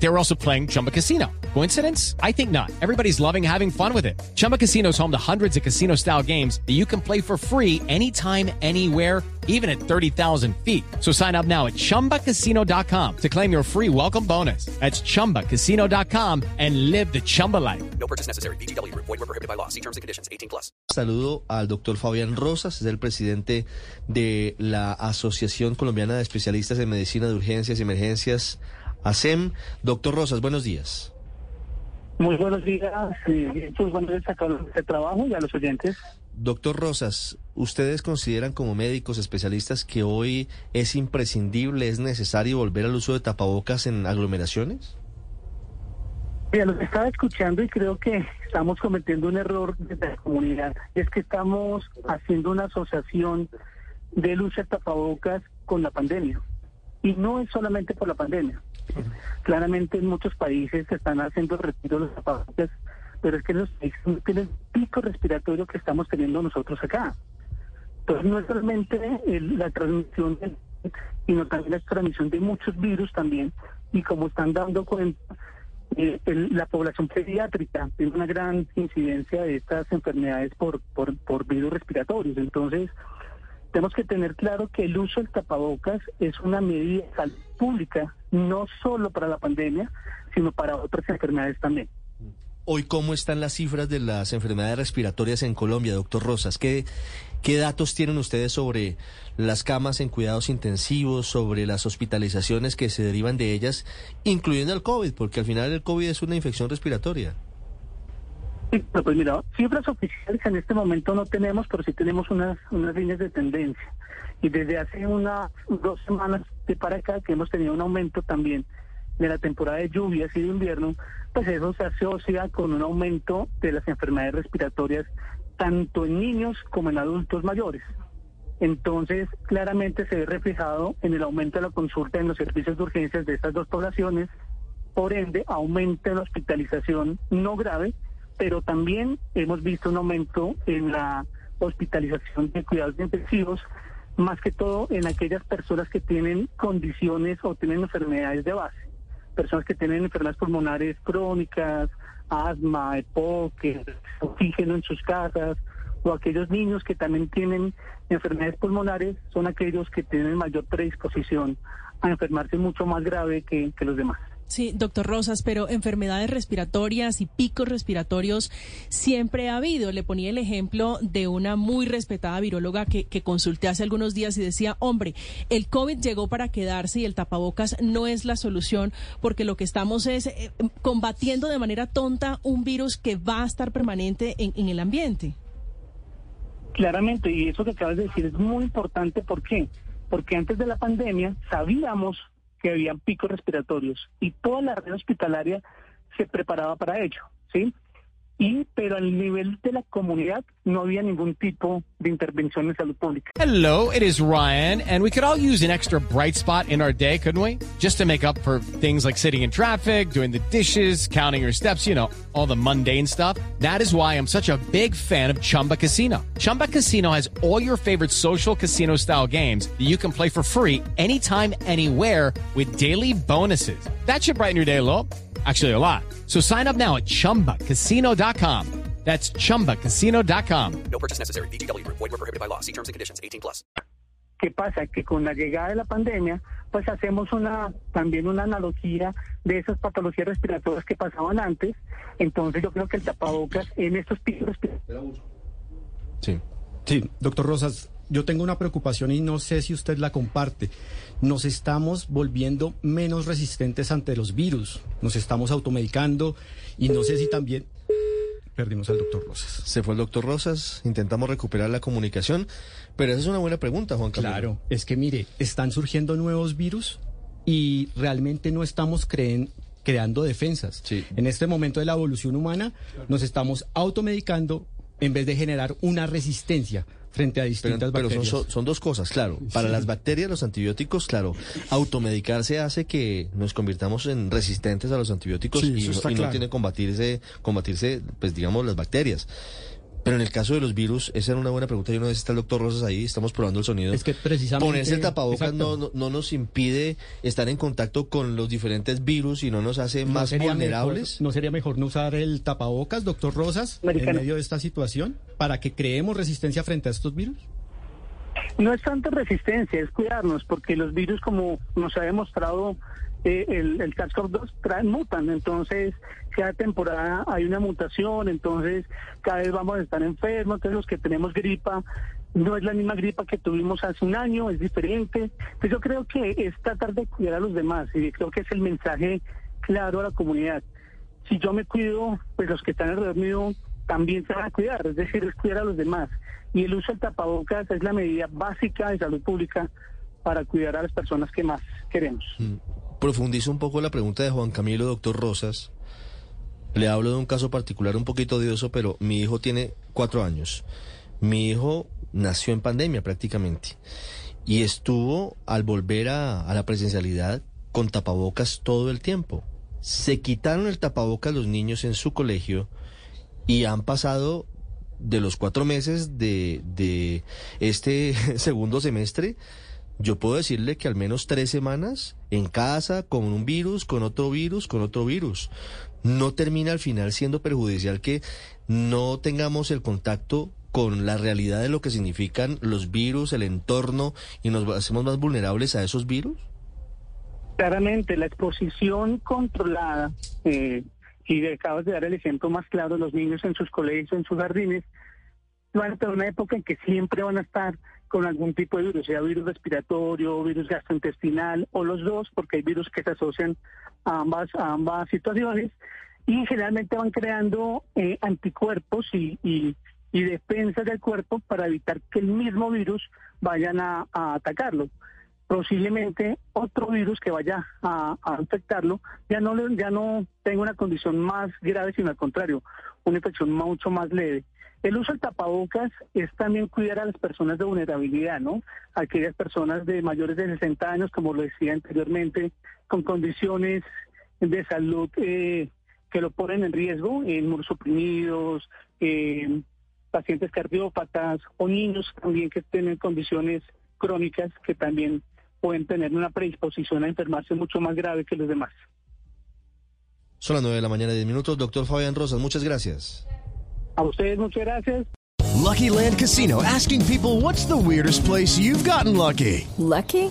They were also playing Chumba Casino. Coincidence? I think not. Everybody's loving having fun with it. Chumba Casino is home to hundreds of casino style games that you can play for free anytime, anywhere, even at 30,000 feet. So sign up now at chumbacasino.com to claim your free welcome bonus. That's chumbacasino.com and live the Chumba life. No purchase necessary. BGW. Void were prohibited by law. See terms and conditions. 18 plus. Saludo al doctor Fabián Rosas, es el presidente de la Asociación Colombiana de Especialistas en Medicina de Urgencias y Emergencias, ASEM. Doctor Rosas, buenos días. Muy buenos días, pues buenos días a todos de trabajo y a los oyentes. Doctor Rosas, ¿ustedes consideran como médicos especialistas que hoy es imprescindible, es necesario volver al uso de tapabocas en aglomeraciones? Mira, los estaba escuchando y creo que estamos cometiendo un error desde la comunidad. Es que estamos haciendo una asociación del uso de tapabocas con la pandemia. Y no es solamente por la pandemia. Claramente en muchos países se están haciendo retiro de los tapabocas, pero es que los países no tienen el pico respiratorio que estamos teniendo nosotros acá. Entonces no es solamente la transmisión, del- sino también la transmisión de muchos virus también. Y como están dando cuenta, eh, el- la población pediátrica tiene una gran incidencia de estas enfermedades por, por, por virus respiratorios. Entonces, tenemos que tener claro que el uso del tapabocas es una medida salud pública, no solo para la pandemia, sino para otras enfermedades también. Hoy, ¿cómo están las cifras de las enfermedades respiratorias en Colombia, doctor Rosas? ¿Qué, qué datos tienen ustedes sobre las camas en cuidados intensivos, sobre las hospitalizaciones que se derivan de ellas, incluyendo el COVID? Porque al final el COVID es una infección respiratoria. Sí, pues mira, cifras oficiales en este momento no tenemos, pero sí tenemos unas, unas líneas de tendencia. Y desde hace unas dos semanas de para acá que hemos tenido un aumento también de la temporada de lluvias y de invierno, pues eso se asocia con un aumento de las enfermedades respiratorias tanto en niños como en adultos mayores. Entonces, claramente se ve reflejado en el aumento de la consulta en los servicios de urgencias de estas dos poblaciones, por ende, aumenta la hospitalización no grave, pero también hemos visto un aumento en la hospitalización de cuidados intensivos, más que todo en aquellas personas que tienen condiciones o tienen enfermedades de base, personas que tienen enfermedades pulmonares crónicas, asma, EPOC, oxígeno en sus casas, o aquellos niños que también tienen enfermedades pulmonares, son aquellos que tienen mayor predisposición a enfermarse mucho más grave que, que los demás. Sí, doctor Rosas, pero enfermedades respiratorias y picos respiratorios siempre ha habido. Le ponía el ejemplo de una muy respetada viróloga que, consulté hace algunos días y decía, hombre, el COVID llegó para quedarse y el tapabocas no es la solución porque lo que estamos es eh, combatiendo de manera tonta un virus que va a estar permanente en, en el ambiente. Claramente, y eso que acabas de decir es muy importante. ¿Por qué? Porque antes de la pandemia sabíamos que habían picos respiratorios y toda la red hospitalaria se preparaba para ello, ¿sí? Y, pero al nivel de la comunidad no había ningún tipo de intervención en salud pública. Hello, it is Ryan, and we could all use an extra bright spot in our day, couldn't we? Just to make up for things like sitting in traffic, doing the dishes, counting your steps, you know, all the mundane stuff. That is why I'm such a big fan of Chumba Casino. Chumba Casino has all your favorite social casino style games that you can play for free anytime, anywhere with daily bonuses. That should brighten your day a little. Actually, a lot. So sign up now at chumbacasino.com. That's chumbacasino.com. No purchase necessary. BGW. Void were prohibited by law. See terms and conditions. 18 plus. ¿Qué pasa? Que con la llegada de la pandemia, pues hacemos una también una analogía de esas patologías respiratorias que pasaban antes. Entonces yo creo que el tapabocas en estos respiratorios Sí. Sí, doctor Rosas, yo tengo una preocupación y no sé si usted la comparte. Nos estamos volviendo menos resistentes ante los virus, nos estamos automedicando y no sé si también perdimos al doctor Rosas. Se fue el doctor Rosas, intentamos recuperar la comunicación, pero esa es una buena pregunta, Juan Camilo. Claro, es que mire, están surgiendo nuevos virus y realmente no estamos creen- creando defensas. Sí. En este momento de la evolución humana nos estamos automedicando en vez de generar una resistencia frente a Pero, distintas pero bacterias. son- son dos cosas, claro. Para Sí. las bacterias, los antibióticos, claro, automedicarse hace que nos convirtamos en resistentes a los antibióticos Sí, y, no, y no tiene que combatirse, combatirse, pues digamos, las bacterias. Pero en el caso de los virus, esa era una buena pregunta. Y una vez está el doctor Rosas ahí, estamos probando el sonido. Es que precisamente... Ponerse el tapabocas no, no, no nos impide estar en contacto con los diferentes virus y no nos hace ¿No más vulnerables. Mejor, ¿No sería mejor no usar el tapabocas, doctor Rosas, Americano. en medio de esta situación, para que creemos resistencia frente a estos virus? No es tanta resistencia, es cuidarnos, porque los virus, como nos ha demostrado eh, el, el SARS-CoV-2, traen, mutan. Entonces, cada temporada hay una mutación, entonces cada vez vamos a estar enfermos. Entonces, los que tenemos gripa, no es la misma gripa que tuvimos hace un año, es diferente. Pues yo creo que es tratar de cuidar a los demás y creo que es el mensaje claro a la comunidad. Si yo me cuido, pues los que están alrededor mío también se van a cuidar, es decir, es cuidar a los demás. Y el uso del tapabocas es la medida básica de salud pública para cuidar a las personas que más queremos. Mm. Profundizo un poco la pregunta de Juan Camilo, doctor Rosas. Le hablo de un caso particular un poquito odioso, pero mi hijo tiene cuatro años. Mi hijo nació en pandemia prácticamente y estuvo al volver a, a la presencialidad con tapabocas todo el tiempo. Se quitaron el tapabocas los niños en su colegio y han pasado de los cuatro meses de, de este segundo semestre, yo puedo decirle que al menos tres semanas en casa, con un virus, con otro virus, con otro virus. No termina al final siendo perjudicial que no tengamos el contacto con la realidad de lo que significan los virus, el entorno, y nos hacemos más vulnerables a esos virus. Claramente, la exposición controlada, eh, y acabas de dar el ejemplo más claro, los niños en sus colegios, en sus jardines, van a una época en que siempre van a estar con algún tipo de virus, sea virus respiratorio, virus gastrointestinal o los dos, porque hay virus que se asocian a ambas, a ambas situaciones y generalmente van creando eh, anticuerpos y, defensas del cuerpo para evitar que el mismo virus vayan a, atacarlo. Posiblemente otro virus que vaya a, a infectarlo ya no, ya no tenga una condición más grave, sino al contrario, una infección mucho más leve. El uso del tapabocas es también cuidar a las personas de vulnerabilidad, ¿no? Aquellas personas de mayores de 60 años, como lo decía anteriormente, con condiciones de salud eh, que lo ponen en riesgo, inmunosuprimidos, eh, pacientes cardiópatas o niños también que tienen condiciones crónicas que también pueden tener una predisposición a enfermarse mucho más grave que los demás. Son las nueve de la mañana, diez minutos. Doctor Fabián Rosas, muchas gracias. A ustedes muchas gracias. Lucky Land Casino asking people what's the weirdest place you've gotten lucky? Lucky?